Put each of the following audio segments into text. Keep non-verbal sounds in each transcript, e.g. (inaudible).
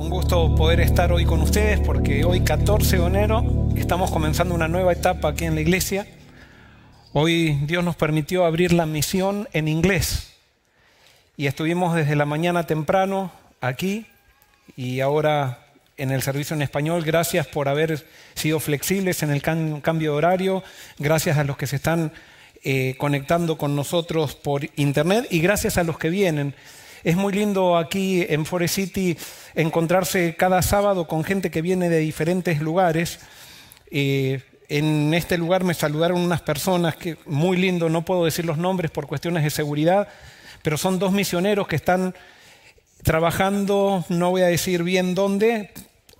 Un gusto poder estar hoy con ustedes porque hoy 14 de enero estamos comenzando una nueva etapa aquí en la iglesia. Hoy Dios nos permitió abrir la misión en inglés y estuvimos desde la mañana temprano aquí y ahora en el servicio en español. Gracias por haber sido flexibles en el cambio de horario. Gracias a los que se están eh, conectando con nosotros por internet y gracias a los que vienen. Es muy lindo aquí en Forest City encontrarse cada sábado con gente que viene de diferentes lugares. Eh, en este lugar me saludaron unas personas que muy lindo, no puedo decir los nombres por cuestiones de seguridad, pero son dos misioneros que están trabajando, no voy a decir bien dónde,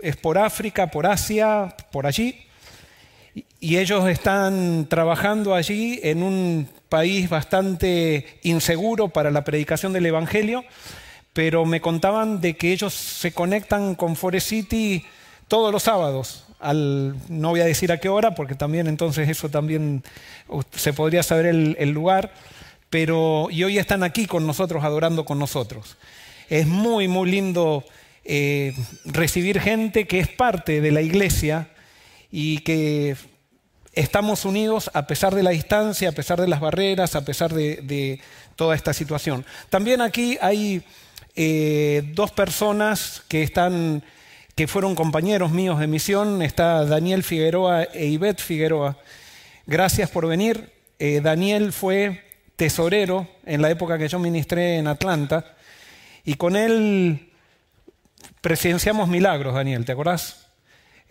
es por África, por Asia, por allí. Y ellos están trabajando allí en un país bastante inseguro para la predicación del Evangelio, pero me contaban de que ellos se conectan con Forest City todos los sábados. No voy a decir a qué hora, porque también entonces eso también se podría saber el, lugar, pero y hoy están aquí con nosotros, adorando con nosotros. Es muy, muy lindo eh, recibir gente que es parte de la iglesia y que estamos unidos a pesar de la distancia, a pesar de las barreras, a pesar de, toda esta situación. También aquí hay eh, dos personas que están fueron compañeros míos de misión, está Daniel Figueroa e Ivette Figueroa. Gracias por venir. Eh, Daniel fue tesorero en la época que yo ministré en Atlanta y con él presenciamos milagros, Daniel, ¿te acordás?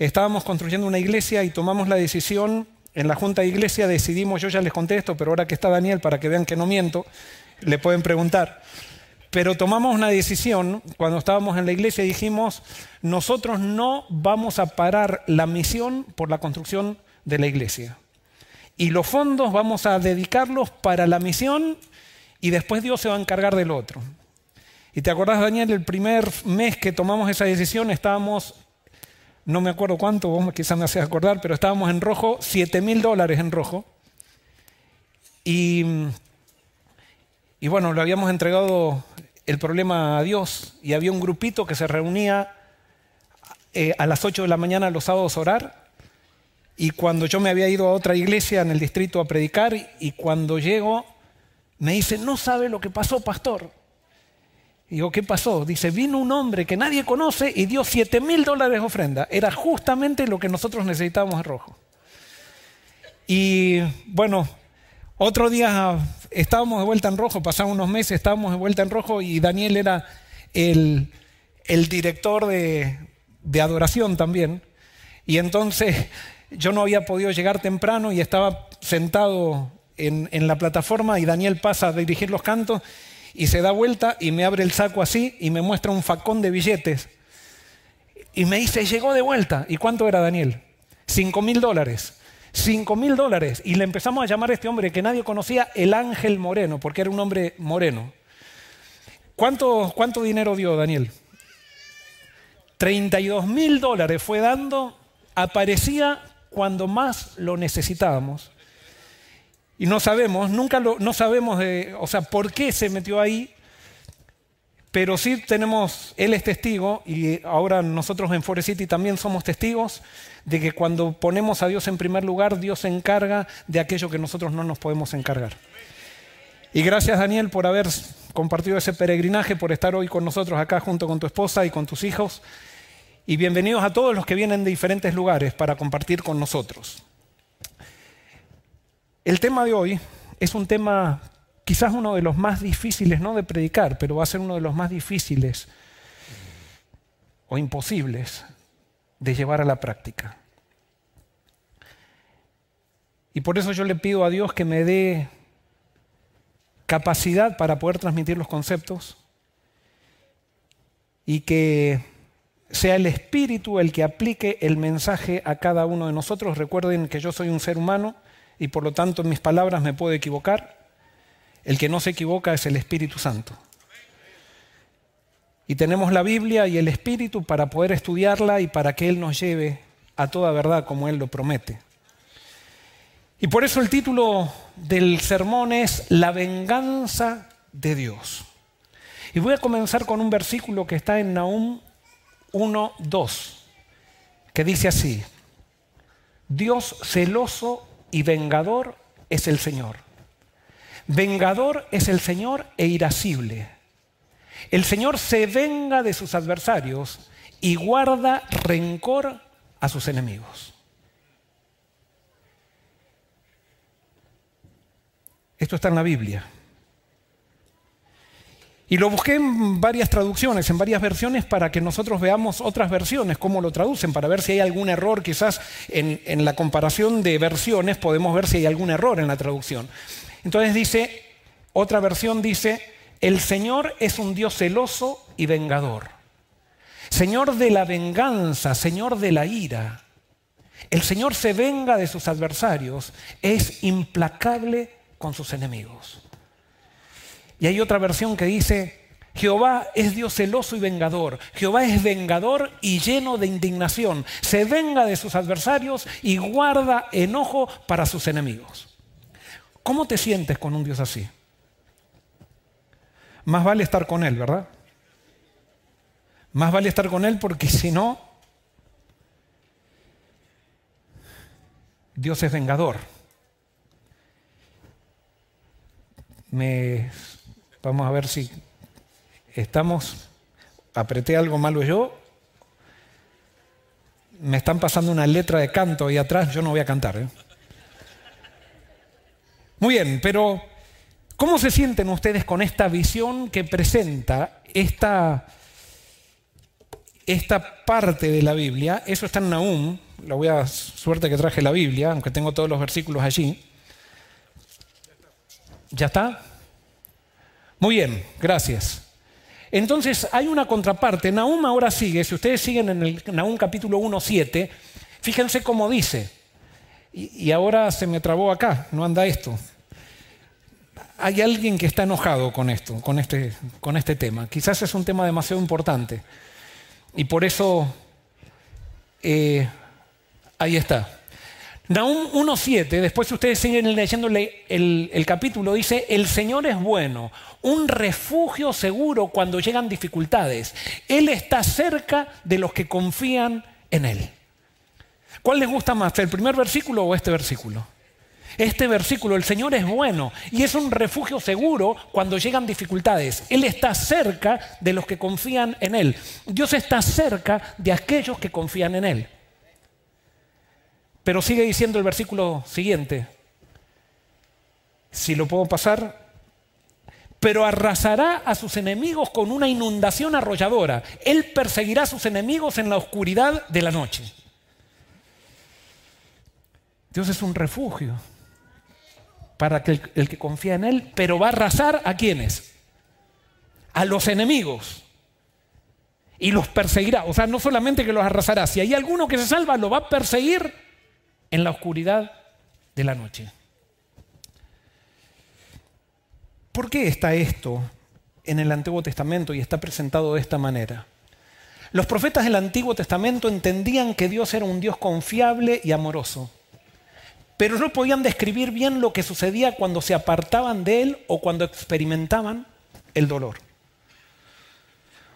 Estábamos construyendo una iglesia y tomamos la decisión, en la junta de iglesia decidimos, yo ya les contesto, pero ahora que está Daniel, para que vean que no miento, le pueden preguntar. Pero tomamos una decisión cuando estábamos en la iglesia y dijimos, nosotros no vamos a parar la misión por la construcción de la iglesia. Y los fondos vamos a dedicarlos para la misión y después Dios se va a encargar del otro. Y te acordás, Daniel, el primer mes que tomamos esa decisión estábamos no me acuerdo cuánto, vos quizás me haces acordar, pero estábamos en rojo, 7 mil dólares en rojo. Y, y bueno, le habíamos entregado el problema a Dios y había un grupito que se reunía eh, a las 8 de la mañana los sábados a orar. Y cuando yo me había ido a otra iglesia en el distrito a predicar y cuando llego me dice, no sabe lo que pasó, pastor. Y digo, ¿qué pasó? Dice, vino un hombre que nadie conoce y dio 7 mil dólares de ofrenda. Era justamente lo que nosotros necesitábamos en rojo. Y bueno, otro día estábamos de vuelta en rojo, pasaron unos meses, estábamos de vuelta en rojo y Daniel era el, director de, adoración también. Y entonces yo no había podido llegar temprano y estaba sentado en, en la plataforma y Daniel pasa a dirigir los cantos y se da vuelta y me abre el saco así y me muestra un facón de billetes. Y me dice, llegó de vuelta. ¿Y cuánto era Daniel? Cinco mil dólares. Cinco mil dólares. Y le empezamos a llamar a este hombre que nadie conocía el ángel moreno, porque era un hombre moreno. ¿Cuánto, cuánto dinero dio Daniel? 32 mil dólares fue dando, aparecía cuando más lo necesitábamos. Y no sabemos, nunca lo, no sabemos, o sea, por qué se metió ahí, pero sí tenemos, él es testigo y ahora nosotros en Forest City también somos testigos de que cuando ponemos a Dios en primer lugar, Dios se encarga de aquello que nosotros no nos podemos encargar. Y gracias Daniel por haber compartido ese peregrinaje, por estar hoy con nosotros acá junto con tu esposa y con tus hijos. Y bienvenidos a todos los que vienen de diferentes lugares para compartir con nosotros. El tema de hoy es un tema quizás uno de los más difíciles, no de predicar, pero va a ser uno de los más difíciles o imposibles de llevar a la práctica. Y por eso yo le pido a Dios que me dé capacidad para poder transmitir los conceptos y que sea el Espíritu el que aplique el mensaje a cada uno de nosotros. Recuerden que yo soy un ser humano y por lo tanto en mis palabras me puedo equivocar. El que no se equivoca es el Espíritu Santo. Y tenemos la Biblia y el Espíritu para poder estudiarla y para que Él nos lleve a toda verdad como Él lo promete. Y por eso el título del sermón es La venganza de Dios. Y voy a comenzar con un versículo que está en Nahum 1, 2, que dice así, Dios celoso y vengador es el Señor. Vengador es el Señor e irascible. El Señor se venga de sus adversarios y guarda rencor a sus enemigos. Esto está en la Biblia. Y lo busqué en varias traducciones, en varias versiones, para que nosotros veamos otras versiones, cómo lo traducen, para ver si hay algún error, quizás en, la comparación de versiones podemos ver si hay algún error en la traducción. Entonces dice, otra versión dice, el Señor es un Dios celoso y vengador. Señor de la venganza, Señor de la ira. El Señor se venga de sus adversarios, es implacable con sus enemigos. Y hay otra versión que dice, Jehová es Dios celoso y vengador. Jehová es vengador y lleno de indignación. Se venga de sus adversarios y guarda enojo para sus enemigos. ¿Cómo te sientes con un Dios así? Más vale estar con Él, ¿verdad? Más vale estar con Él porque si no, Dios es vengador. Me Vamos a ver si estamos, apreté algo malo yo, me están pasando una letra de canto ahí atrás, yo no voy a cantar. ¿eh? Muy bien, pero ¿cómo se sienten ustedes con esta visión que presenta esta, esta parte de la Biblia? Eso está en Nahum, la voy a suerte que traje la Biblia, aunque tengo todos los versículos allí. ¿Ya está? Muy bien, gracias. Entonces hay una contraparte. Nahum ahora sigue, si ustedes siguen en el Nahum capítulo 1, 7, fíjense cómo dice. Y, ahora se me trabó acá, no anda esto. Hay alguien que está enojado con esto, con este, con este tema. Quizás es un tema demasiado importante. Y por eso, eh, ahí está. Nahum 1.7, después ustedes siguen leyéndole el, el, capítulo, dice, el Señor es bueno, un refugio seguro cuando llegan dificultades. Él está cerca de los que confían en Él. ¿Cuál les gusta más, el primer versículo o este versículo? Este versículo, el Señor es bueno y es un refugio seguro cuando llegan dificultades. Él está cerca de los que confían en Él. Dios está cerca de aquellos que confían en Él. Pero sigue diciendo el versículo siguiente, si lo puedo pasar, pero arrasará a sus enemigos con una inundación arrolladora. Él perseguirá a sus enemigos en la oscuridad de la noche. Dios es un refugio para el, que confía en Él, pero va a arrasar a quienes? A los enemigos. Y los perseguirá. O sea, no solamente que los arrasará, si hay alguno que se salva, lo va a perseguir en la oscuridad de la noche. ¿Por qué está esto en el Antiguo Testamento y está presentado de esta manera? Los profetas del Antiguo Testamento entendían que Dios era un Dios confiable y amoroso, pero no podían describir bien lo que sucedía cuando se apartaban de Él o cuando experimentaban el dolor.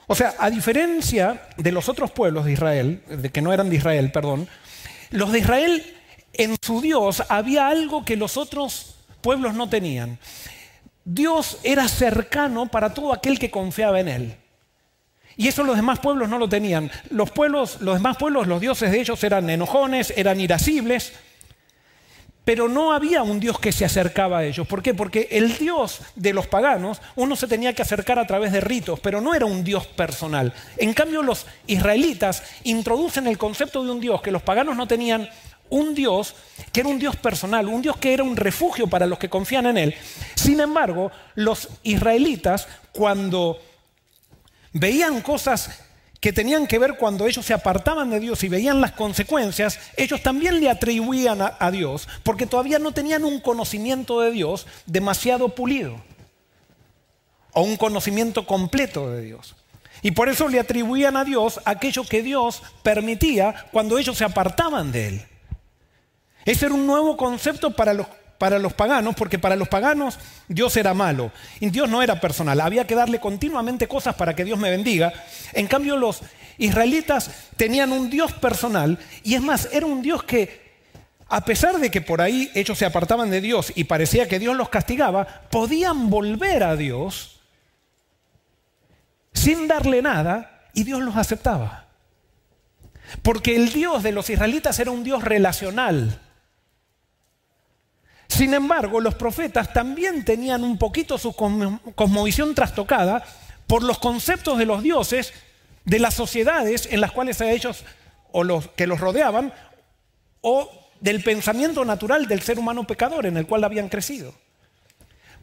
O sea, a diferencia de los otros pueblos de Israel, de que no eran de Israel, perdón, los de Israel en su Dios había algo que los otros pueblos no tenían. Dios era cercano para todo aquel que confiaba en Él. Y eso los demás pueblos no lo tenían. Los, pueblos, los demás pueblos, los dioses de ellos eran enojones, eran irascibles, pero no había un Dios que se acercaba a ellos. ¿Por qué? Porque el Dios de los paganos, uno se tenía que acercar a través de ritos, pero no era un Dios personal. En cambio, los israelitas introducen el concepto de un Dios que los paganos no tenían un Dios que era un Dios personal, un Dios que era un refugio para los que confían en Él. Sin embargo, los israelitas, cuando veían cosas que tenían que ver cuando ellos se apartaban de Dios y veían las consecuencias, ellos también le atribuían a, Dios, porque todavía no tenían un conocimiento de Dios demasiado pulido, o un conocimiento completo de Dios. Y por eso le atribuían a Dios aquello que Dios permitía cuando ellos se apartaban de Él. Ese era un nuevo concepto para los, para los paganos, porque para los paganos Dios era malo. Y Dios no era personal. Había que darle continuamente cosas para que Dios me bendiga. En cambio, los israelitas tenían un Dios personal y es más, era un Dios que, a pesar de que por ahí ellos se apartaban de Dios y parecía que Dios los castigaba, podían volver a Dios sin darle nada y Dios los aceptaba. Porque el Dios de los israelitas era un Dios relacional. Sin embargo, los profetas también tenían un poquito su cosmovisión trastocada por los conceptos de los dioses de las sociedades en las cuales ellos o los que los rodeaban o del pensamiento natural del ser humano pecador en el cual habían crecido.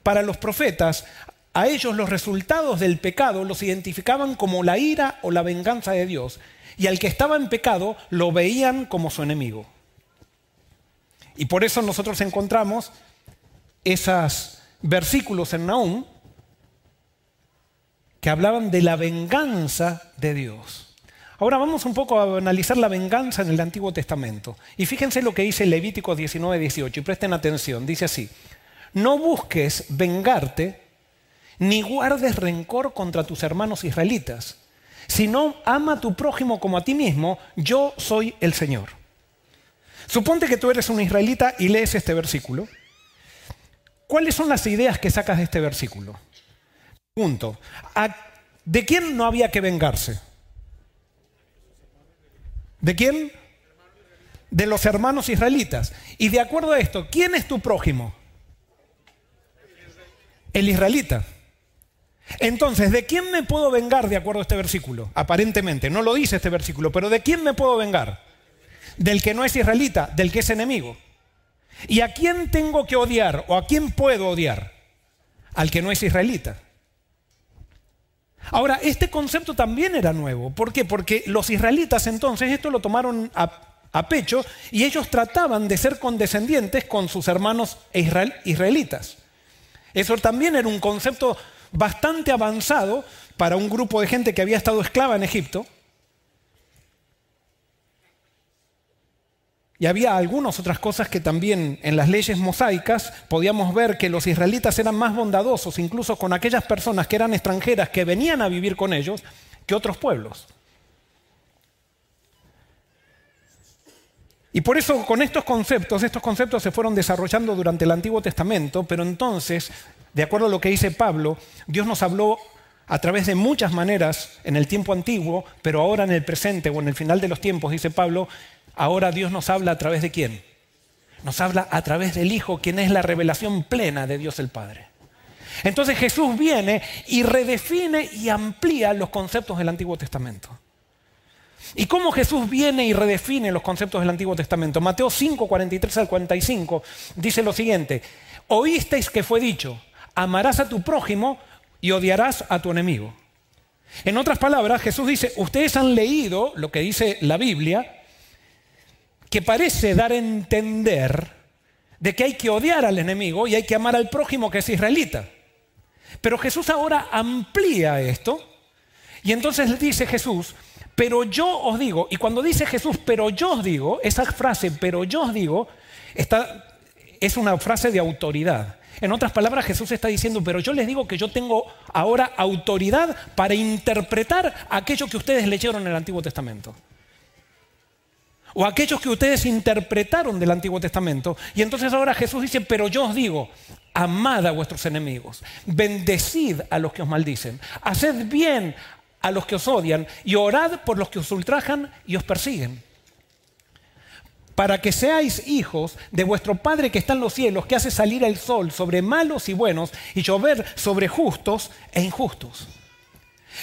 Para los profetas, a ellos los resultados del pecado los identificaban como la ira o la venganza de Dios y al que estaba en pecado lo veían como su enemigo. Y por eso nosotros encontramos esos versículos en Nahum que hablaban de la venganza de Dios. Ahora vamos un poco a analizar la venganza en el Antiguo Testamento. Y fíjense lo que dice Levítico 19, 18, y presten atención, dice así, no busques vengarte, ni guardes rencor contra tus hermanos israelitas, sino ama a tu prójimo como a ti mismo, yo soy el Señor. Suponte que tú eres un israelita y lees este versículo. ¿Cuáles son las ideas que sacas de este versículo? Punto. ¿De quién no había que vengarse? ¿De quién? De los hermanos israelitas. Y de acuerdo a esto, ¿quién es tu prójimo? El israelita. Entonces, ¿de quién me puedo vengar de acuerdo a este versículo? Aparentemente, no lo dice este versículo, pero ¿de quién me puedo vengar? Del que no es israelita, del que es enemigo. ¿Y a quién tengo que odiar o a quién puedo odiar? Al que no es israelita. Ahora, este concepto también era nuevo. ¿Por qué? Porque los israelitas entonces esto lo tomaron a, pecho y ellos trataban de ser condescendientes con sus hermanos israelitas. Eso también era un concepto bastante avanzado para un grupo de gente que había estado esclava en Egipto Y había algunas otras cosas que también en las leyes mosaicas podíamos ver que los israelitas eran más bondadosos, incluso con aquellas personas que eran extranjeras que venían a vivir con ellos, que otros pueblos. Y por eso con estos conceptos, estos conceptos se fueron desarrollando durante el Antiguo Testamento, pero entonces, de acuerdo a lo que dice Pablo, Dios nos habló a través de muchas maneras en el tiempo antiguo, pero ahora en el presente o en el final de los tiempos, dice Pablo, Ahora Dios nos habla a través de quién? Nos habla a través del Hijo, quien es la revelación plena de Dios el Padre. Entonces Jesús viene y redefine y amplía los conceptos del Antiguo Testamento. ¿Y cómo Jesús viene y redefine los conceptos del Antiguo Testamento? Mateo 5, 43 al 45 dice lo siguiente, oísteis que fue dicho, amarás a tu prójimo y odiarás a tu enemigo. En otras palabras, Jesús dice, ustedes han leído lo que dice la Biblia, que parece dar a entender de que hay que odiar al enemigo y hay que amar al prójimo que es israelita. Pero Jesús ahora amplía esto y entonces dice Jesús, pero yo os digo, y cuando dice Jesús, pero yo os digo, esa frase, pero yo os digo, es una frase de autoridad. En otras palabras, Jesús está diciendo, pero yo les digo que yo tengo ahora autoridad para interpretar aquello que ustedes leyeron en el Antiguo Testamento o aquellos que ustedes interpretaron del Antiguo Testamento. Y entonces ahora Jesús dice, pero yo os digo, amad a vuestros enemigos, bendecid a los que os maldicen, haced bien a los que os odian y orad por los que os ultrajan y os persiguen. Para que seáis hijos de vuestro Padre que está en los cielos, que hace salir el sol sobre malos y buenos y llover sobre justos e injustos.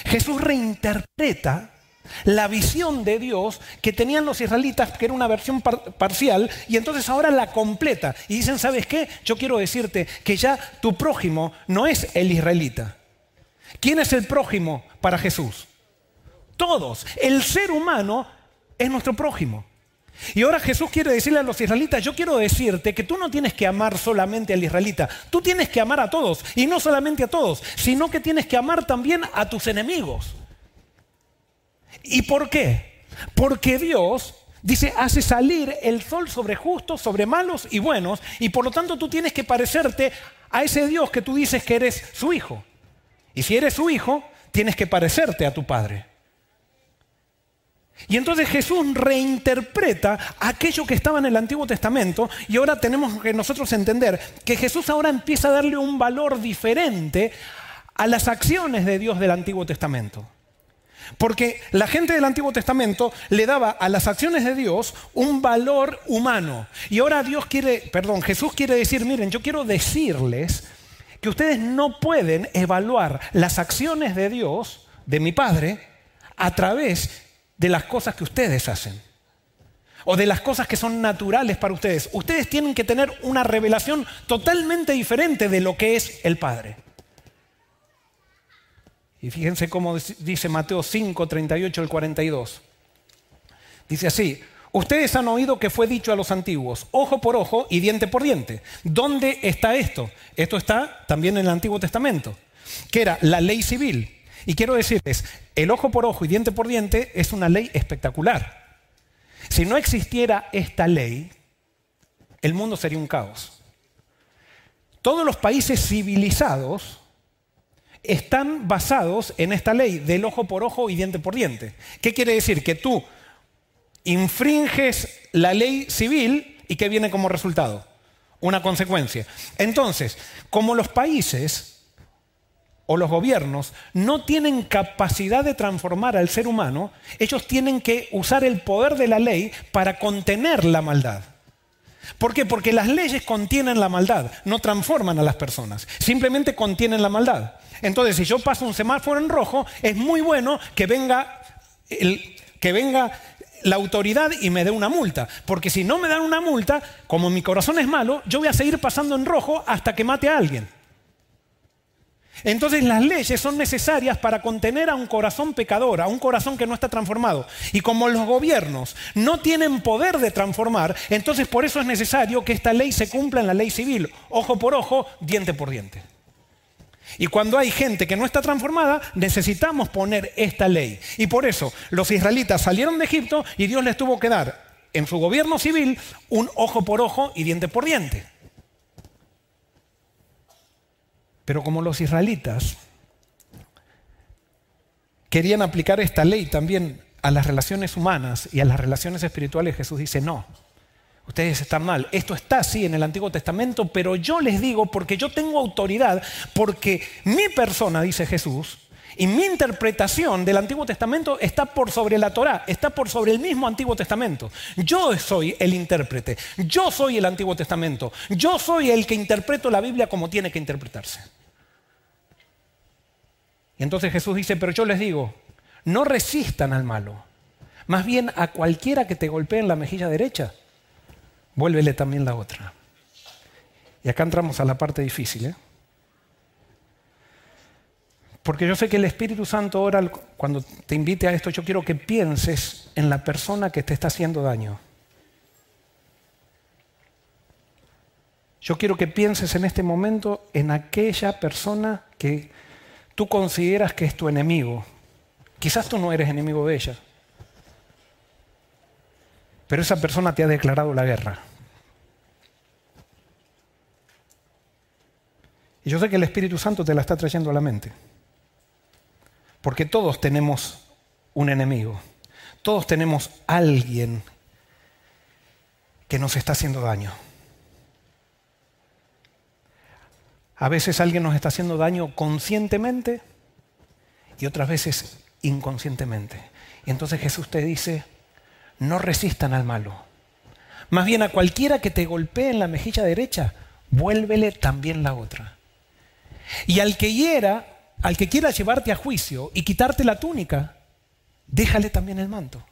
Jesús reinterpreta la visión de Dios que tenían los israelitas, que era una versión parcial, y entonces ahora la completa. Y dicen, ¿sabes qué? Yo quiero decirte que ya tu prójimo no es el israelita. ¿Quién es el prójimo para Jesús? Todos. El ser humano es nuestro prójimo. Y ahora Jesús quiere decirle a los israelitas, yo quiero decirte que tú no tienes que amar solamente al israelita, tú tienes que amar a todos, y no solamente a todos, sino que tienes que amar también a tus enemigos. ¿Y por qué? Porque Dios dice, hace salir el sol sobre justos, sobre malos y buenos, y por lo tanto tú tienes que parecerte a ese Dios que tú dices que eres su hijo. Y si eres su hijo, tienes que parecerte a tu padre. Y entonces Jesús reinterpreta aquello que estaba en el Antiguo Testamento y ahora tenemos que nosotros entender que Jesús ahora empieza a darle un valor diferente a las acciones de Dios del Antiguo Testamento. Porque la gente del Antiguo Testamento le daba a las acciones de Dios un valor humano. Y ahora Dios quiere, perdón, Jesús quiere decir, miren, yo quiero decirles que ustedes no pueden evaluar las acciones de Dios, de mi Padre, a través de las cosas que ustedes hacen. O de las cosas que son naturales para ustedes. Ustedes tienen que tener una revelación totalmente diferente de lo que es el Padre. Y fíjense cómo dice Mateo 5, 38 al 42. Dice así, ustedes han oído que fue dicho a los antiguos, ojo por ojo y diente por diente. ¿Dónde está esto? Esto está también en el Antiguo Testamento, que era la ley civil. Y quiero decirles, el ojo por ojo y diente por diente es una ley espectacular. Si no existiera esta ley, el mundo sería un caos. Todos los países civilizados están basados en esta ley del ojo por ojo y diente por diente. ¿Qué quiere decir? Que tú infringes la ley civil y ¿qué viene como resultado? Una consecuencia. Entonces, como los países o los gobiernos no tienen capacidad de transformar al ser humano, ellos tienen que usar el poder de la ley para contener la maldad. ¿Por qué? Porque las leyes contienen la maldad, no transforman a las personas, simplemente contienen la maldad. Entonces, si yo paso un semáforo en rojo, es muy bueno que venga, que venga la autoridad y me dé una multa. Porque si no me dan una multa, como mi corazón es malo, yo voy a seguir pasando en rojo hasta que mate a alguien. Entonces las leyes son necesarias para contener a un corazón pecador, a un corazón que no está transformado. Y como los gobiernos no tienen poder de transformar, entonces por eso es necesario que esta ley se cumpla en la ley civil, ojo por ojo, diente por diente. Y cuando hay gente que no está transformada, necesitamos poner esta ley. Y por eso los israelitas salieron de Egipto y Dios les tuvo que dar en su gobierno civil un ojo por ojo y diente por diente. Pero como los israelitas querían aplicar esta ley también a las relaciones humanas y a las relaciones espirituales, Jesús dice, no, Ustedes están mal. Esto está así en el Antiguo Testamento, pero yo les digo porque yo tengo autoridad, porque mi persona, dice Jesús, y mi interpretación del Antiguo Testamento está por sobre la Torá, está por sobre el mismo Antiguo Testamento. Yo soy el intérprete, yo soy el Antiguo Testamento, yo soy el que interpreto la Biblia como tiene que interpretarse. Y entonces Jesús dice, pero yo les digo, no resistan al malo, más bien a cualquiera que te golpee en la mejilla derecha vuélvele también la otra. Y acá entramos a la parte difícil. ¿eh? Porque yo sé que el Espíritu Santo ahora, cuando te invite a esto, yo quiero que pienses en la persona que te está haciendo daño. Yo quiero que pienses en este momento en aquella persona que tú consideras que es tu enemigo. Quizás tú no eres enemigo de ella, pero esa persona te ha declarado la guerra. Y yo sé que el Espíritu Santo te la está trayendo a la mente. Porque todos tenemos un enemigo. Todos tenemos alguien que nos está haciendo daño. A veces alguien nos está haciendo daño conscientemente y otras veces inconscientemente. Y entonces Jesús te dice, no resistan al malo. Más bien a cualquiera que te golpee en la mejilla derecha, vuélvele también la otra. Y al que hiera, al que quiera llevarte a juicio y quitarte la túnica, déjale también el manto.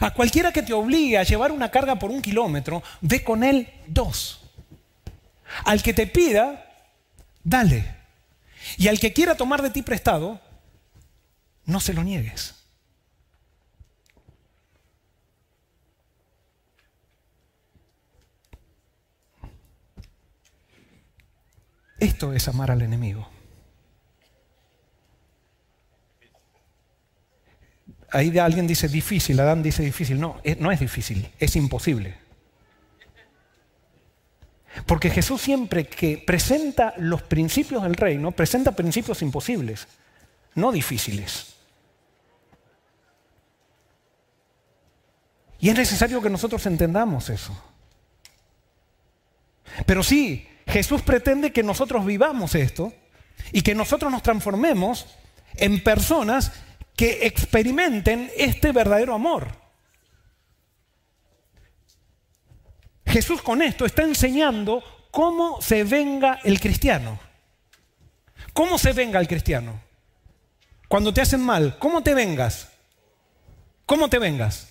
A cualquiera que te obligue a llevar una carga por un kilómetro, ve con él dos. Al que te pida, dale. Y al que quiera tomar de ti prestado, no se lo niegues. Esto es amar al enemigo. Ahí alguien dice difícil, Adán dice difícil. No, no es difícil, es imposible. Porque Jesús siempre que presenta los principios del reino, presenta principios imposibles, no difíciles. Y es necesario que nosotros entendamos eso. Pero sí, Jesús pretende que nosotros vivamos esto y que nosotros nos transformemos en personas que experimenten este verdadero amor. Jesús con esto está enseñando cómo se venga el cristiano. ¿Cómo se venga el cristiano? Cuando te hacen mal, ¿cómo te vengas? ¿Cómo te vengas?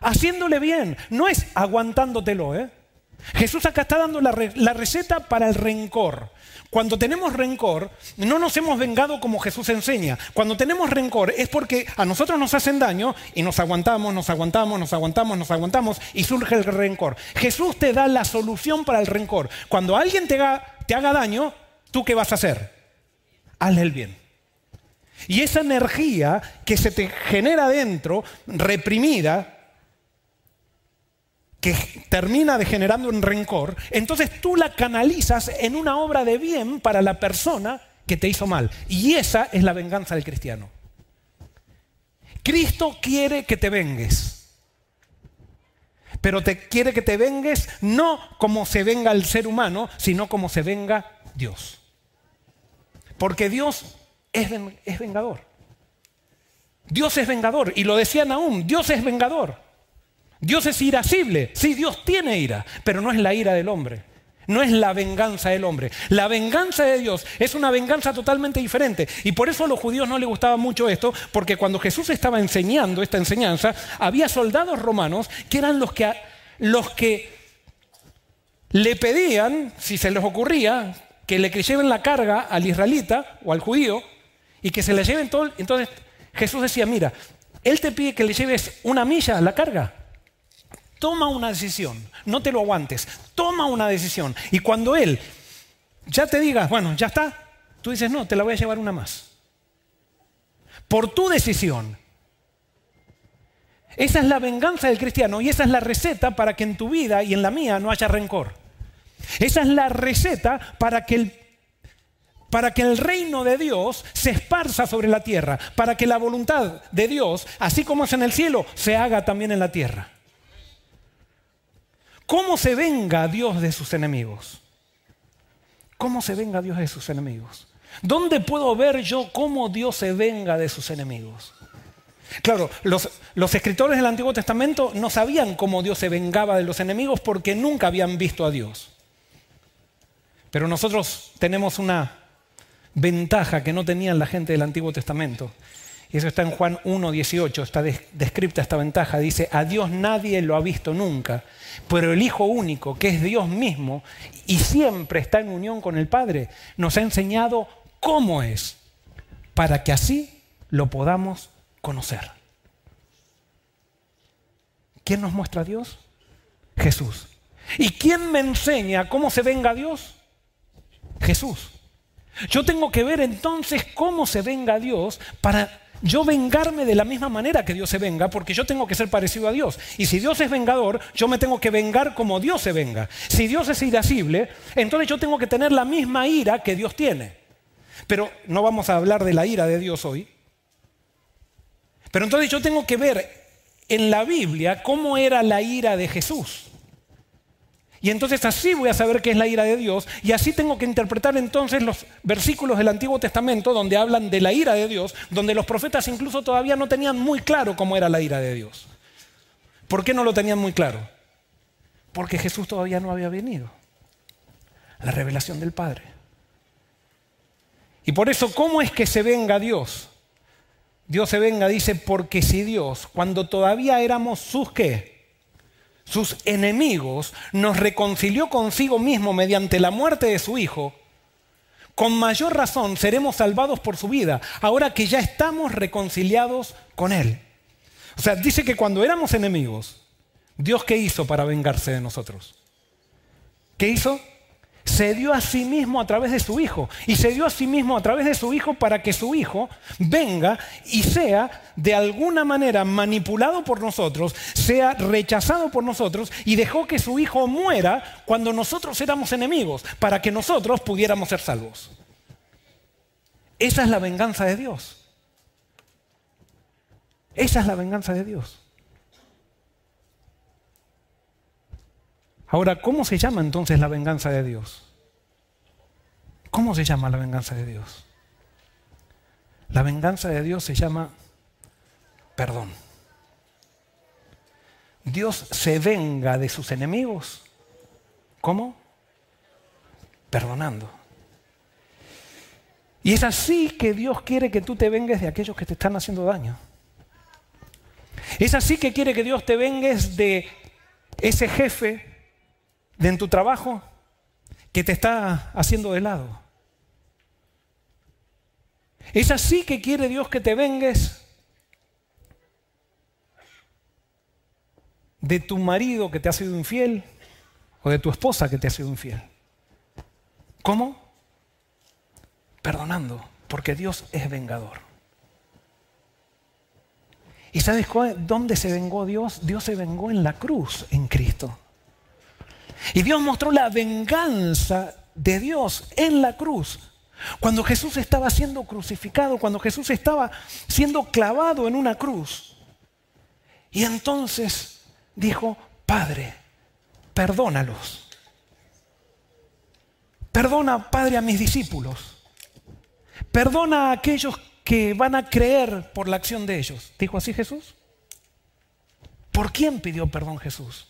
Haciéndole bien, no es aguantándotelo, ¿eh? Jesús acá está dando la, receta para el rencor. Cuando tenemos rencor, no nos hemos vengado como Jesús enseña. Cuando tenemos rencor es porque a nosotros nos hacen daño y nos aguantamos, nos aguantamos, nos aguantamos, nos aguantamos y surge el rencor. Jesús te da la solución para el rencor. Cuando alguien te haga, te haga daño, ¿tú qué vas a hacer? Hazle el bien. Y esa energía que se te genera dentro, reprimida, que termina degenerando en rencor, entonces tú la canalizas en una obra de bien para la persona que te hizo mal. Y esa es la venganza del cristiano. Cristo quiere que te vengues. Pero te quiere que te vengues no como se venga el ser humano, sino como se venga Dios. Porque Dios es, vengador. Dios es vengador. Y lo decía Nahum, Dios es vengador. Dios es irascible. Sí, Dios tiene ira, pero no es la ira del hombre. No es la venganza del hombre. La venganza de Dios es una venganza totalmente diferente. Y por eso a los judíos no les gustaba mucho esto, porque cuando Jesús estaba enseñando esta enseñanza, había soldados romanos que eran los que, los que le pedían, si se les ocurría, que le lleven la carga al israelita o al judío y que se le lleven todo. Entonces Jesús decía, mira, Él te pide que le lleves una milla la carga. Toma una decisión, no te lo aguantes, toma una decisión. Y cuando Él ya te diga, bueno, ya está, tú dices, no, te la voy a llevar una más. Por tu decisión. Esa es la venganza del cristiano y esa es la receta para que en tu vida y en la mía no haya rencor. Esa es la receta para que el para que el reino de Dios se esparza sobre la tierra, para que la voluntad de Dios, así como es en el cielo, se haga también en la tierra. ¿Cómo se venga Dios de sus enemigos? ¿Cómo se venga Dios de sus enemigos? ¿Dónde puedo ver yo cómo Dios se venga de sus enemigos? Claro, los, los, escritores del Antiguo Testamento no sabían cómo Dios se vengaba de los enemigos porque nunca habían visto a Dios. Pero nosotros tenemos una ventaja que no tenían la gente del Antiguo Testamento. Y eso está en Juan 1.18, está descrita esta ventaja. Dice, a Dios nadie lo ha visto nunca, pero el Hijo único, que es Dios mismo, y siempre está en unión con el Padre, nos ha enseñado cómo es, para que así lo podamos conocer. ¿Quién nos muestra a Dios? Jesús. ¿Y quién me enseña cómo se venga a Dios? Jesús. Yo tengo que ver entonces cómo se venga a Dios para yo vengarme de la misma manera que Dios se venga, porque yo tengo que ser parecido a Dios. Y si Dios es vengador, yo me tengo que vengar como Dios se venga. Si Dios es irascible, entonces yo tengo que tener la misma ira que Dios tiene. Pero no vamos a hablar de la ira de Dios hoy. Pero entonces yo tengo que ver en la Biblia cómo era la ira de Jesús. Y entonces así voy a saber qué es la ira de Dios y así tengo que interpretar entonces los versículos del Antiguo Testamento donde hablan de la ira de Dios, donde los profetas incluso todavía no tenían muy claro cómo era la ira de Dios. ¿Por qué no lo tenían muy claro? Porque Jesús todavía no había venido. La revelación del Padre. Y por eso, ¿cómo es que se venga Dios? Dios se venga, dice, porque si Dios, cuando todavía éramos sus qué? Sus enemigos, nos reconcilió consigo mismo mediante la muerte de su Hijo, con mayor razón seremos salvados por su vida, ahora que ya estamos reconciliados con Él. O sea, dice que cuando éramos enemigos, Dios qué hizo para vengarse de nosotros? ¿Qué hizo? Se dio a sí mismo a través de su Hijo. Y se dio a sí mismo a través de su Hijo para que su Hijo venga y sea de alguna manera manipulado por nosotros, sea rechazado por nosotros y dejó que su Hijo muera cuando nosotros éramos enemigos, para que nosotros pudiéramos ser salvos. Esa es la venganza de Dios. Esa es la venganza de Dios. Ahora, ¿cómo se llama entonces la venganza de Dios? ¿Cómo se llama la venganza de Dios? La venganza de Dios se llama perdón. Dios se venga de sus enemigos. ¿Cómo? Perdonando. Y es así que Dios quiere que tú te vengues de aquellos que te están haciendo daño. Es así que quiere que Dios te vengues de ese jefe de en tu trabajo que te está haciendo de lado. Es así que quiere Dios que te vengues de tu marido que te ha sido infiel o de tu esposa que te ha sido infiel. ¿Cómo? Perdonando, porque Dios es vengador. ¿Y sabes dónde se vengó Dios? Dios se vengó en la cruz, en Cristo. Y Dios mostró la venganza de Dios en la cruz. Cuando Jesús estaba siendo crucificado, cuando Jesús estaba siendo clavado en una cruz. Y entonces dijo, Padre, perdónalos. Perdona, Padre, a mis discípulos. Perdona a aquellos que van a creer por la acción de ellos. ¿Dijo así Jesús? ¿Por quién pidió perdón Jesús?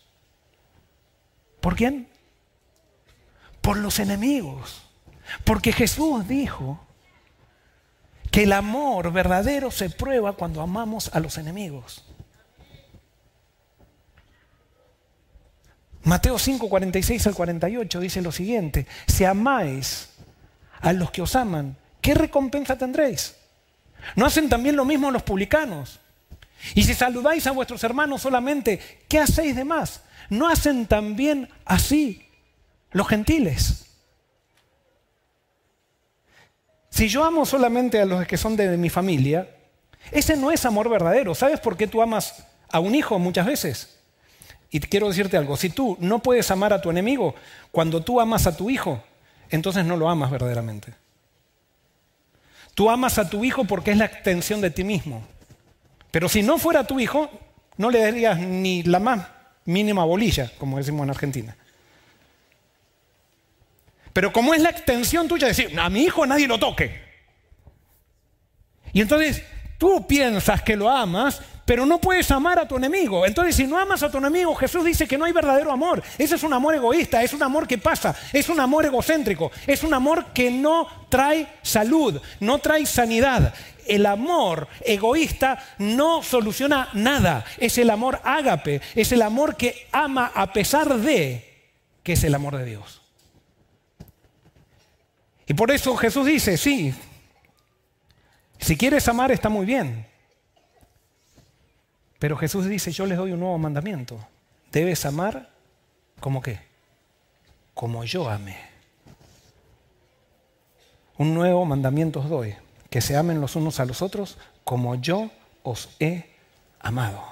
¿Por quién? Por los enemigos. Porque Jesús dijo que el amor verdadero se prueba cuando amamos a los enemigos. Mateo 5, 46 al 48 dice lo siguiente, si amáis a los que os aman, ¿qué recompensa tendréis? ¿No hacen también lo mismo los publicanos? Y si saludáis a vuestros hermanos solamente, ¿qué hacéis de más? ¿No hacen también así los gentiles? Si yo amo solamente a los que son de, mi familia, ese no es amor verdadero. ¿Sabes por qué tú amas a un hijo muchas veces? Y quiero decirte algo, si tú no puedes amar a tu enemigo, cuando tú amas a tu hijo, entonces no lo amas verdaderamente. Tú amas a tu hijo porque es la extensión de ti mismo. Pero si no fuera tu hijo, no le darías ni la más mínima bolilla, como decimos en Argentina. Pero como es la extensión tuya, decir, a mi hijo nadie lo toque. Y entonces tú piensas que lo amas, pero no puedes amar a tu enemigo. Entonces, si no amas a tu enemigo, Jesús dice que no hay verdadero amor. Ese es un amor egoísta, es un amor que pasa, es un amor egocéntrico, es un amor que no trae salud, no trae sanidad. El amor egoísta no soluciona nada. Es el amor ágape, es el amor que ama a pesar de que es el amor de Dios. Y por eso Jesús dice, sí, si quieres amar está muy bien, pero Jesús dice, yo les doy un nuevo mandamiento. Debes amar como qué? Como yo amé. Un nuevo mandamiento os doy, que se amen los unos a los otros como yo os he amado.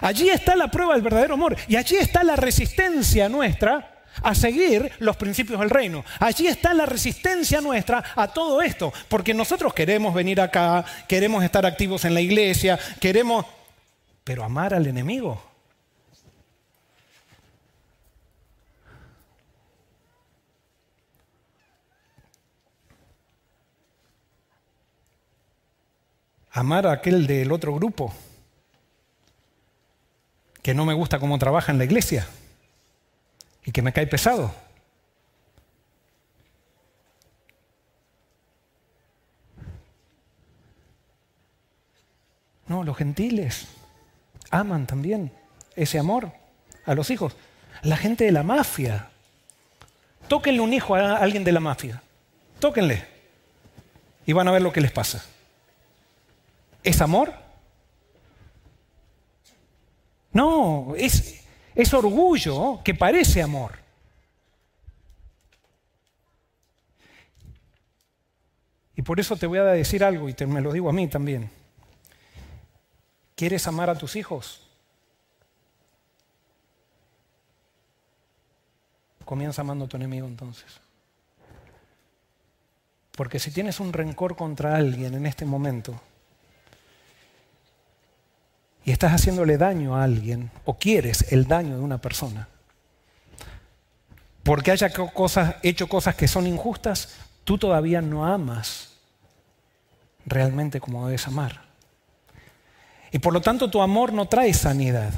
Allí está la prueba del verdadero amor y allí está la resistencia nuestra a seguir los principios del reino. Allí está la resistencia nuestra a todo esto, porque nosotros queremos venir acá, queremos estar activos en la iglesia, queremos, pero amar al enemigo. Amar a aquel del otro grupo que no me gusta cómo trabaja en la iglesia y que me cae pesado. No, los gentiles aman también ese amor a los hijos. La gente de la mafia. Tóquenle un hijo a alguien de la mafia. Tóquenle. Y van a ver lo que les pasa. ¿Es amor? No, es, orgullo que parece amor. Y por eso te voy a decir algo y te, me lo digo a mí también. ¿Quieres amar a tus hijos? Comienza amando a tu enemigo entonces. Porque si tienes un rencor contra alguien en este momento, y estás haciéndole daño a alguien o quieres el daño de una persona, porque haya hecho cosas que son injustas, tú todavía no amas realmente como debes amar. Y por lo tanto tu amor no trae sanidad.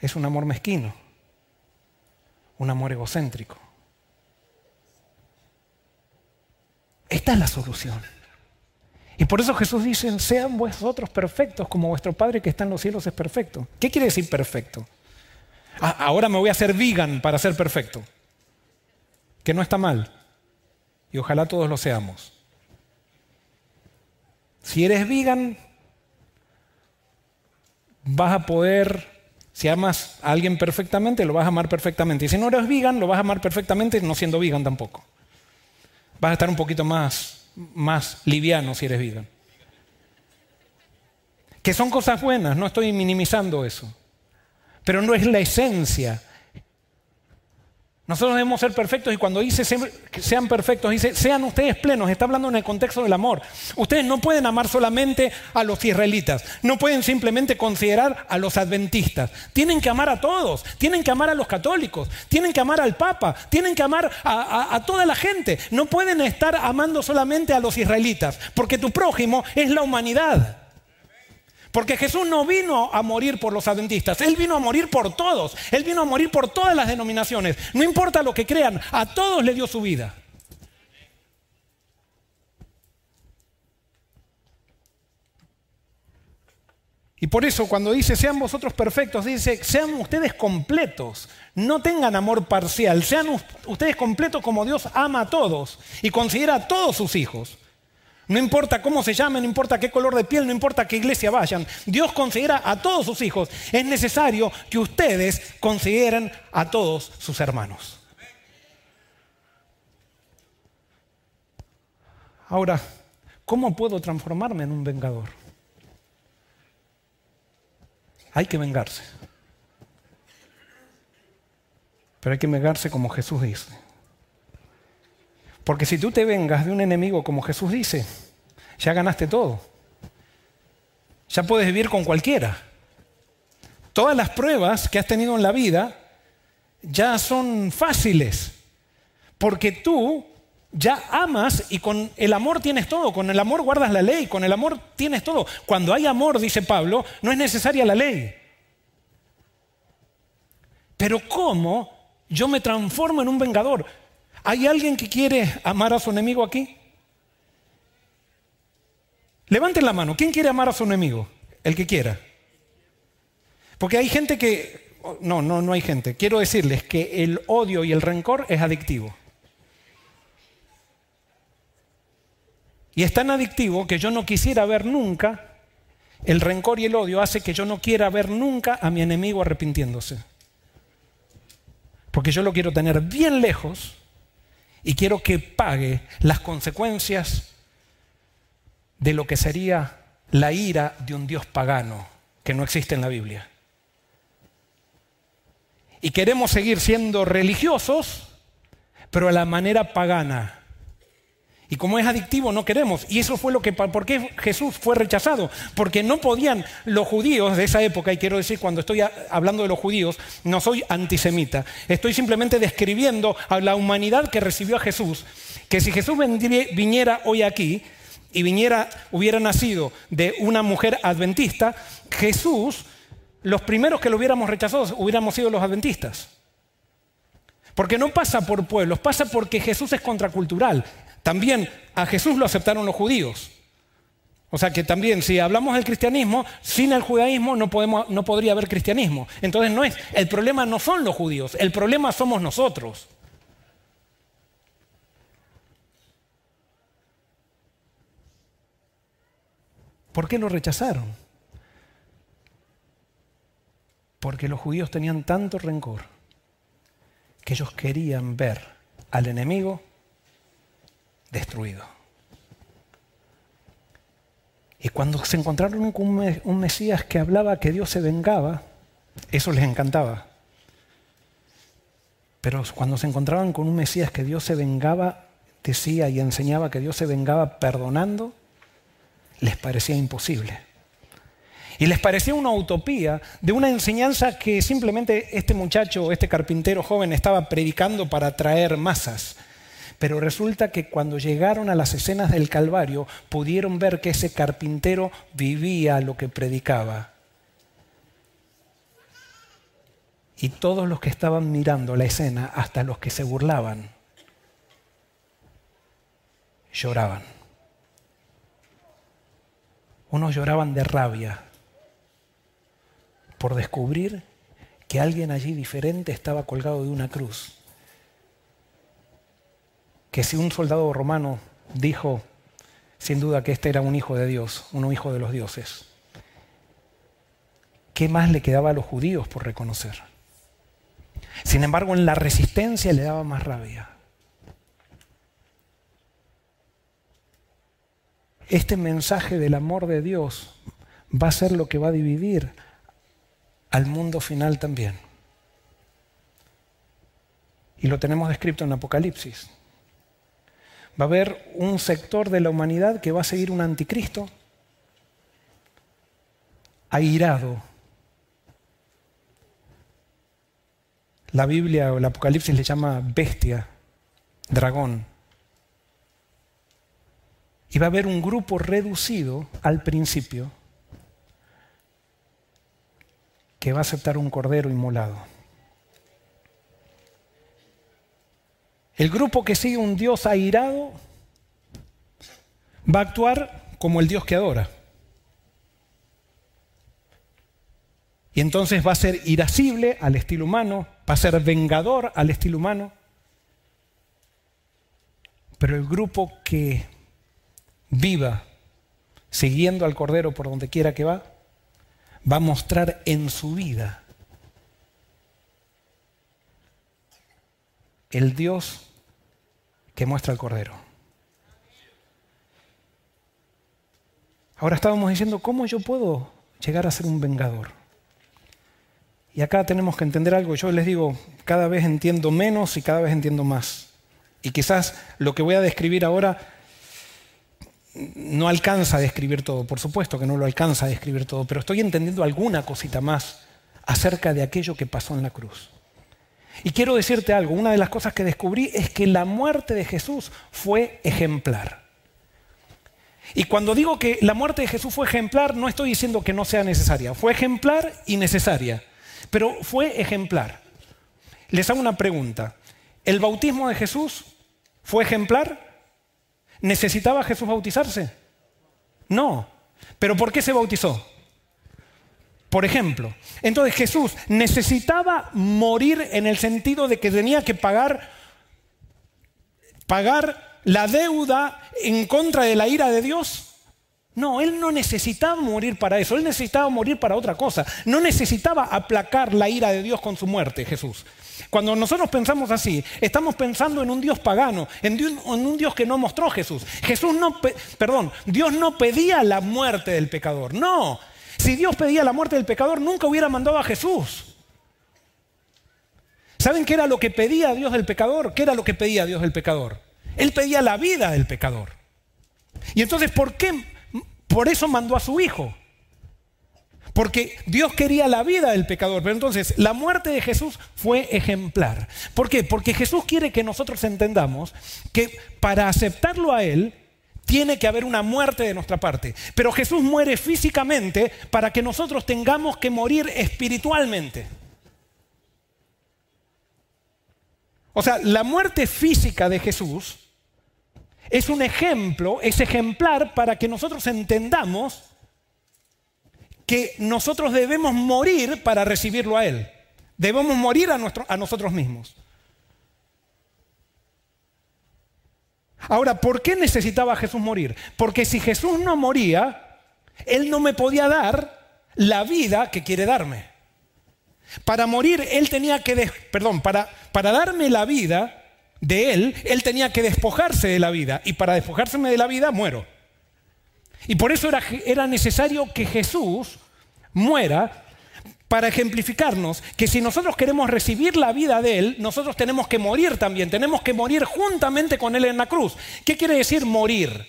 Es un amor mezquino, un amor egocéntrico. Esta es la solución. Y por eso Jesús dice, sean vosotros perfectos como vuestro Padre que está en los cielos es perfecto. ¿Qué quiere decir perfecto? Ah, ahora me voy a hacer vegan para ser perfecto. Que no está mal. Y ojalá todos lo seamos. Si eres vegan, vas a poder, si amas a alguien perfectamente, lo vas a amar perfectamente. Y si no eres vegan, lo vas a amar perfectamente no siendo vegan tampoco. Vas a estar un poquito más, más liviano si eres vegan. Que son cosas buenas, no estoy minimizando eso pero no es la esencia. Nosotros debemos ser perfectos y cuando dice sean perfectos, dice sean ustedes plenos, está hablando en el contexto del amor. Ustedes no pueden amar solamente a los israelitas, no pueden simplemente considerar a los adventistas. Tienen que amar a todos, tienen que amar a los católicos, tienen que amar al Papa, tienen que amar a, a toda la gente. No pueden estar amando solamente a los israelitas, porque tu prójimo es la humanidad. Porque Jesús no vino a morir por los adventistas, Él vino a morir por todos, Él vino a morir por todas las denominaciones. No importa lo que crean, a todos le dio su vida. Y por eso cuando dice sean vosotros perfectos, dice sean ustedes completos, no tengan amor parcial, sean ustedes completos como Dios ama a todos y considera a todos sus hijos. No importa cómo se llamen, no importa qué color de piel, no importa qué iglesia vayan. Dios considera a todos sus hijos. Es necesario que ustedes consideren a todos sus hermanos. Ahora, ¿cómo puedo transformarme en un vengador? Hay que vengarse. Pero hay que vengarse como Jesús dice. Porque si tú te vengas de un enemigo como Jesús dice, ya ganaste todo. Ya puedes vivir con cualquiera. Todas las pruebas que has tenido en la vida ya son fáciles. Porque tú ya amas y con el amor tienes todo, con el amor guardas la ley, con el amor tienes todo. Cuando hay amor, dice Pablo, no es necesaria la ley. Pero ¿cómo yo me transformo en un vengador? ¿Hay alguien que quiere amar a su enemigo aquí? Levanten la mano. ¿Quién quiere amar a su enemigo? El que quiera. Porque hay gente que... No, no, no hay gente. Quiero decirles que el odio y el rencor es adictivo. Y es tan adictivo que yo no quisiera ver nunca, el rencor y el odio hace que yo no quiera ver nunca a mi enemigo arrepintiéndose. Porque yo lo quiero tener bien lejos y quiero que pague las consecuencias de lo que sería la ira de un Dios pagano que no existe en la Biblia. Y queremos seguir siendo religiosos, pero a la manera pagana. Y como es adictivo, no queremos. Y eso fue lo que, ¿por qué Jesús fue rechazado? Porque no podían los judíos de esa época, y quiero decir, cuando estoy hablando de los judíos, no soy antisemita. Estoy simplemente describiendo a la humanidad que recibió a Jesús. Que si Jesús viniera hoy aquí y viniera, hubiera nacido de una mujer adventista, Jesús, los primeros que lo hubiéramos rechazado hubiéramos sido los adventistas. Porque no pasa por pueblos, pasa porque Jesús es contracultural. También a Jesús lo aceptaron los judíos. O sea que también si hablamos del cristianismo, sin el judaísmo no, podemos, no podría haber cristianismo. Entonces no es, el problema no son los judíos, el problema somos nosotros. ¿Por qué lo rechazaron? Porque los judíos tenían tanto rencor que ellos querían ver al enemigo destruido. Y cuando se encontraron con un Mesías que hablaba que Dios se vengaba, eso les encantaba. Pero cuando se encontraban con un Mesías que Dios se vengaba, decía y enseñaba que Dios se vengaba perdonando, les parecía imposible. Y les parecía una utopía de una enseñanza que simplemente este muchacho, este carpintero joven estaba predicando para atraer masas. Pero resulta que cuando llegaron a las escenas del Calvario pudieron ver que ese carpintero vivía lo que predicaba. Y todos los que estaban mirando la escena, hasta los que se burlaban, lloraban. Unos lloraban de rabia por descubrir que alguien allí diferente estaba colgado de una cruz. Que si un soldado romano dijo, sin duda, que este era un hijo de Dios, un hijo de los dioses, ¿qué más le quedaba a los judíos por reconocer? Sin embargo, en la resistencia le daba más rabia. Este mensaje del amor de Dios va a ser lo que va a dividir al mundo final también. Y lo tenemos descrito en Apocalipsis. Va a haber un sector de la humanidad que va a seguir un anticristo airado. La Biblia o el Apocalipsis le llama bestia, dragón. Y va a haber un grupo reducido al principio que va a aceptar un cordero inmolado. El grupo que sigue un Dios airado va a actuar como el Dios que adora. Y entonces va a ser irascible al estilo humano, va a ser vengador al estilo humano. Pero el grupo que viva siguiendo al Cordero por donde quiera que va, va a mostrar en su vida el Dios que muestra el Cordero. Ahora estábamos diciendo, ¿cómo yo puedo llegar a ser un vengador? Y acá tenemos que entender algo. Yo les digo, cada vez entiendo menos y cada vez entiendo más. Y quizás lo que voy a describir ahora no alcanza a describir todo, por supuesto que no lo alcanza a describir todo, pero estoy entendiendo alguna cosita más acerca de aquello que pasó en la cruz. Y quiero decirte algo, una de las cosas que descubrí es que la muerte de Jesús fue ejemplar. Y cuando digo que la muerte de Jesús fue ejemplar, no estoy diciendo que no sea necesaria, fue ejemplar y necesaria, pero fue ejemplar. Les hago una pregunta, ¿el bautismo de Jesús fue ejemplar? ¿Necesitaba Jesús bautizarse? No. ¿Pero por qué se bautizó? Por ejemplo, entonces Jesús necesitaba morir en el sentido de que tenía que pagar, pagar la deuda en contra de la ira de Dios. No, él no necesitaba morir para eso, él necesitaba morir para otra cosa. No necesitaba aplacar la ira de Dios con su muerte, Jesús. Cuando nosotros pensamos así, estamos pensando en un Dios pagano, en, un Dios que no mostró Jesús. Jesús no, perdón, Dios no pedía la muerte del pecador. No, si Dios pedía la muerte del pecador, nunca hubiera mandado a Jesús. ¿Saben qué era lo que pedía Dios del pecador? ¿Qué era lo que pedía Dios del pecador? Él pedía la vida del pecador. Y entonces, ¿por qué? Por eso mandó a su hijo. Porque Dios quería la vida del pecador. Pero entonces la muerte de Jesús fue ejemplar. ¿Por qué? Porque Jesús quiere que nosotros entendamos que para aceptarlo a Él, tiene que haber una muerte de nuestra parte. Pero Jesús muere físicamente para que nosotros tengamos que morir espiritualmente. O sea, la muerte física de Jesús es un ejemplo, es ejemplar para que nosotros entendamos que nosotros debemos morir para recibirlo a Él. Debemos morir a, nosotros mismos. Ahora, ¿por qué necesitaba Jesús morir? Porque si Jesús no moría, Él no me podía dar la vida que quiere darme. Para morir, Él tenía que, perdón, para, para darme la vida de Él, Él tenía que despojarse de la vida. Y para despojárseme de la vida, muero. Y por eso era, era necesario que Jesús muera para ejemplificarnos que si nosotros queremos recibir la vida de Él, nosotros tenemos que morir también, tenemos que morir juntamente con Él en la cruz. ¿Qué quiere decir morir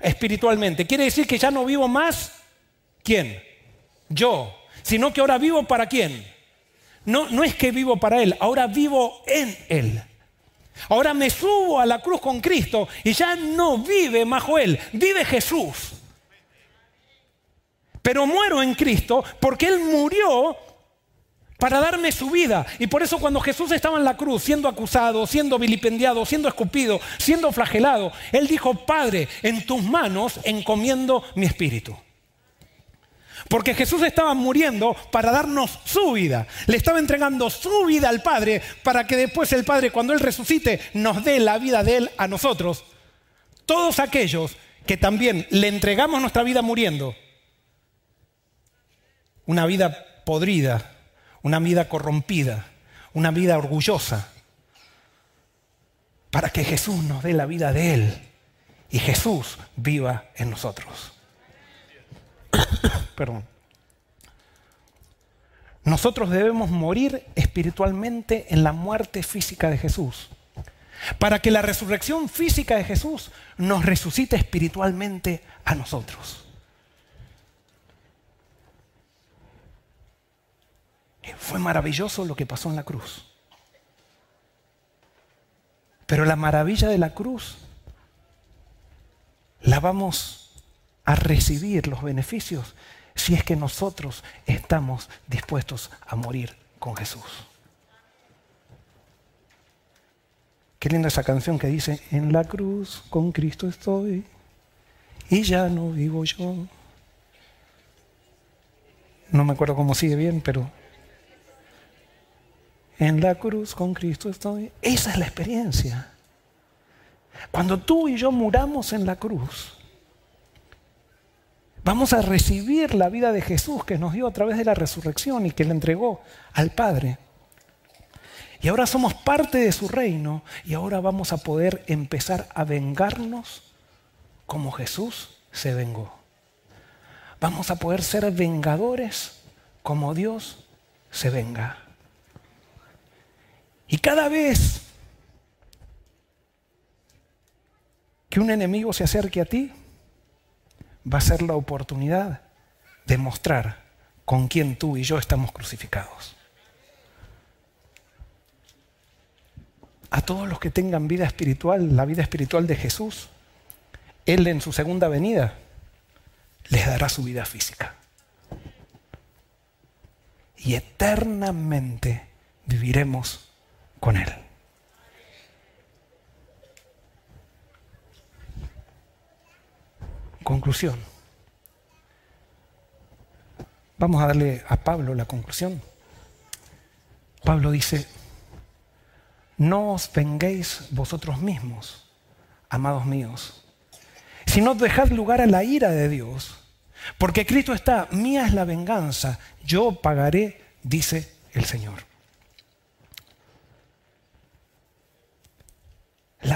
espiritualmente? Quiere decir que ya no vivo más ¿quién? Yo. Sino que ahora vivo para quién? No, no es que vivo para Él, ahora vivo en Él. Ahora me subo a la cruz con Cristo y ya no vive bajo Él, vive Jesús. Pero muero en Cristo porque Él murió para darme su vida. Y por eso cuando Jesús estaba en la cruz, siendo acusado, siendo vilipendiado, siendo escupido, siendo flagelado, Él dijo, Padre, en tus manos encomiendo mi espíritu. Porque Jesús estaba muriendo para darnos su vida. Le estaba entregando su vida al Padre para que después el Padre, cuando Él resucite, nos dé la vida de Él a nosotros. Todos aquellos que también le entregamos nuestra vida muriendo, una vida podrida, una vida corrompida, una vida orgullosa, para que Jesús nos dé la vida de Él y Jesús viva en nosotros. (coughs) Perdón. Nosotros debemos morir espiritualmente en la muerte física de Jesús, para que la resurrección física de Jesús nos resucite espiritualmente a nosotros. Fue maravilloso lo que pasó en la cruz. Pero la maravilla de la cruz la vamos a recibir los beneficios si es que nosotros estamos dispuestos a morir con Jesús. Qué linda esa canción que dice, en la cruz con Cristo estoy y ya no vivo yo. No me acuerdo cómo sigue bien, pero en la cruz con Cristo estoy. Esa es la experiencia. Cuando tú y yo muramos en la cruz, vamos a recibir la vida de Jesús que nos dio a través de la resurrección y que le entregó al Padre. Y ahora somos parte de su reino y ahora vamos a poder empezar a vengarnos como Jesús se vengó. Vamos a poder ser vengadores como Dios se venga. Y cada vez que un enemigo se acerque a ti, va a ser la oportunidad de mostrar con quién tú y yo estamos crucificados. A todos los que tengan vida espiritual, la vida espiritual de Jesús, Él en su segunda venida les dará su vida física. Y eternamente viviremos con Él. Conclusión. Vamos a darle a Pablo la conclusión. Pablo dice, no os venguéis vosotros mismos, amados míos, sino dejad lugar a la ira de Dios, porque Cristo está, mía es la venganza, yo pagaré, dice el Señor.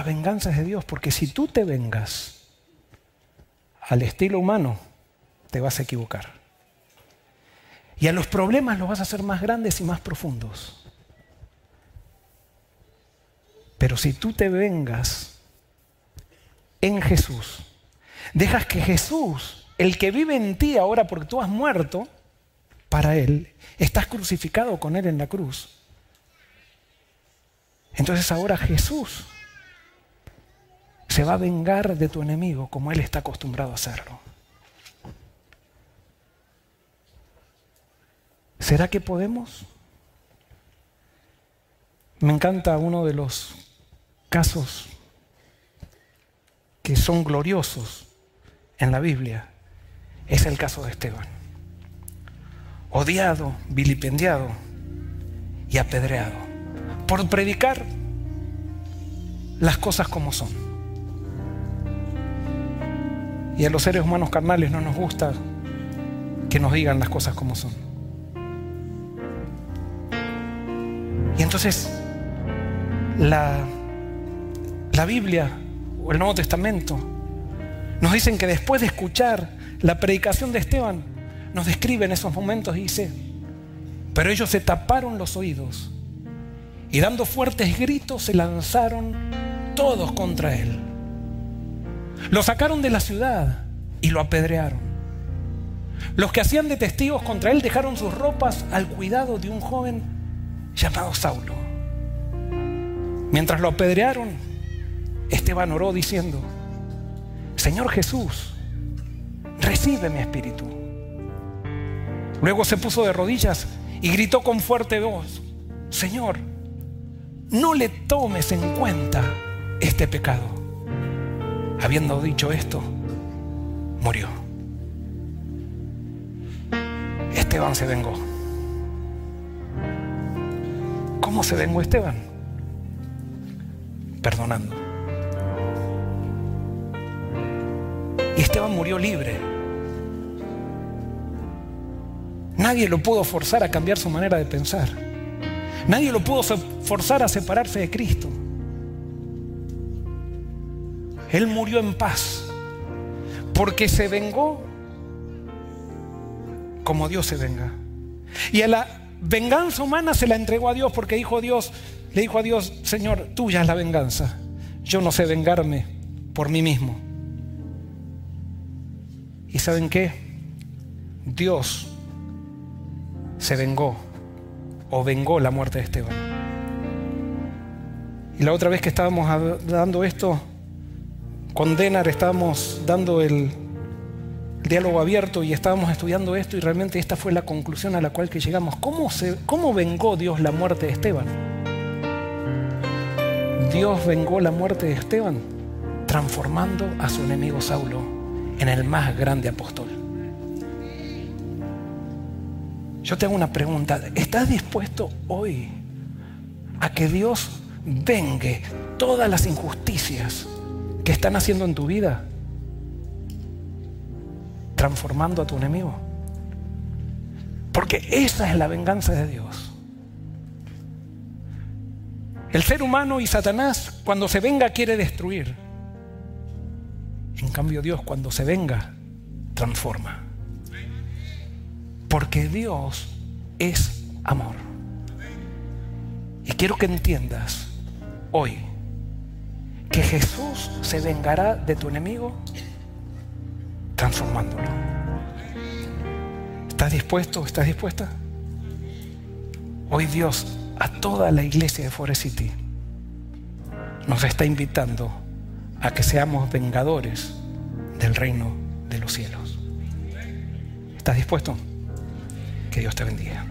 La venganza es de Dios, porque si tú te vengas al estilo humano, te vas a equivocar. Y a los problemas los vas a hacer más grandes y más profundos. Pero si tú te vengas en Jesús, dejas que Jesús, el que vive en ti ahora porque tú has muerto, para Él, estás crucificado con Él en la cruz. Entonces ahora Jesús se va a vengar de tu enemigo como Él está acostumbrado a hacerlo. ¿Será que podemos? Me encanta uno de los casos que son gloriosos en la Biblia. Es el caso de Esteban. Odiado, vilipendiado y apedreado por predicar las cosas como son. Y a los seres humanos carnales no nos gusta que nos digan las cosas como son. Y entonces la, la Biblia o el Nuevo Testamento nos dicen que después de escuchar la predicación de Esteban, nos describe en esos momentos y dice, pero ellos se taparon los oídos y dando fuertes gritos se lanzaron todos contra él. Lo sacaron de la ciudad y lo apedrearon. Los que hacían de testigos contra él dejaron sus ropas al cuidado de un joven llamado Saulo. Mientras lo apedrearon, Esteban oró diciendo, Señor Jesús, recibe mi espíritu. Luego se puso de rodillas y gritó con fuerte voz, Señor, no le tomes en cuenta este pecado. Habiendo dicho esto, murió. Esteban se vengó. ¿Cómo se vengó Esteban? Perdonando. Y Esteban murió libre. Nadie lo pudo forzar a cambiar su manera de pensar. Nadie lo pudo forzar a separarse de Cristo. Él murió en paz porque se vengó como Dios se venga. Y a la venganza humana se la entregó a Dios porque dijo Dios, le dijo a Dios, Señor, tuya es la venganza. Yo no sé vengarme por mí mismo. ¿Y saben qué? Dios se vengó o vengó la muerte de Esteban. Y la otra vez que estábamos dando esto, con Denar estábamos dando el diálogo abierto y estábamos estudiando esto y realmente esta fue la conclusión a la cual que llegamos. ¿Cómo, cómo vengó Dios la muerte de Esteban? Dios vengó la muerte de Esteban transformando a su enemigo Saulo en el más grande apóstol. Yo te hago una pregunta. ¿Estás dispuesto hoy a que Dios vengue todas las injusticias que están haciendo en tu vida? Transformando a tu enemigo. Porque esa es la venganza de Dios. El ser humano y Satanás cuando se venga quiere destruir. En cambio Dios cuando se venga, transforma. Porque Dios es amor. Y quiero que entiendas hoy que Jesús se vengará de tu enemigo transformándolo. ¿Estás dispuesto? ¿Estás dispuesta? Hoy Dios a toda la iglesia de Forest City nos está invitando a que seamos vengadores del reino de los cielos. ¿Estás dispuesto? Que Dios te bendiga.